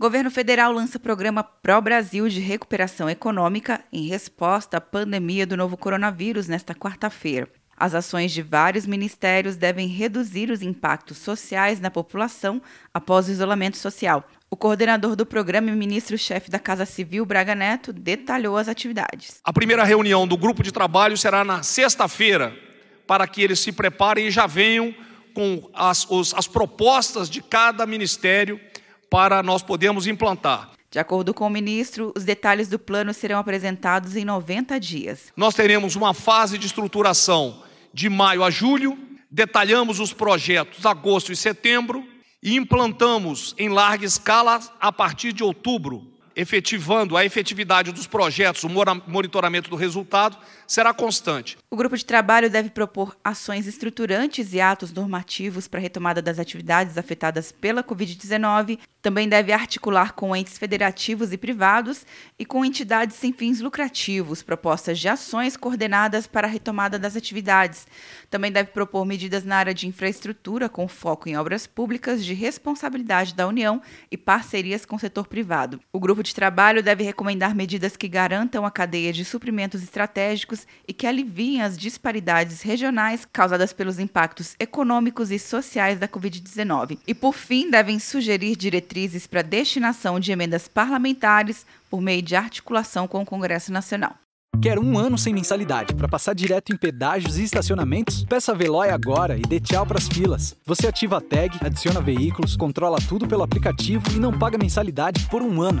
Governo federal lança programa Pro Brasil de recuperação econômica em resposta à pandemia do novo coronavírus nesta quarta-feira. As ações de vários ministérios devem reduzir os impactos sociais na população após o isolamento social. O coordenador do programa e ministro-chefe da Casa Civil, Braga Neto, detalhou as atividades. A primeira reunião do grupo de trabalho será na sexta-feira, para que eles se preparem e já venham com as, os, as propostas de cada ministério para nós podermos implantar. De acordo com o ministro, os detalhes do plano serão apresentados em 90 dias. Nós teremos uma fase de estruturação de maio a julho, detalhamos os projetos agosto e setembro e implantamos em larga escala a partir de outubro efetivando a efetividade dos projetos, o monitoramento do resultado, será constante. O grupo de trabalho deve propor ações estruturantes e atos normativos para a retomada das atividades afetadas pela Covid-19. Também deve articular com entes federativos e privados e com entidades sem fins lucrativos propostas de ações coordenadas para a retomada das atividades. Também deve propor medidas na área de infraestrutura com foco em obras públicas de responsabilidade da União e parcerias com o setor privado. O grupo de trabalho deve recomendar medidas que garantam a cadeia de suprimentos estratégicos e que aliviem as disparidades regionais causadas pelos impactos econômicos e sociais da Covid-19. E, por fim, devem sugerir diretrizes para destinação de emendas parlamentares por meio de articulação com o Congresso Nacional. Quer um ano sem mensalidade para passar direto em pedágios e estacionamentos? Peça a Veloy agora e dê tchau para as filas. Você ativa a tag, adiciona veículos, controla tudo pelo aplicativo e não paga mensalidade por um ano.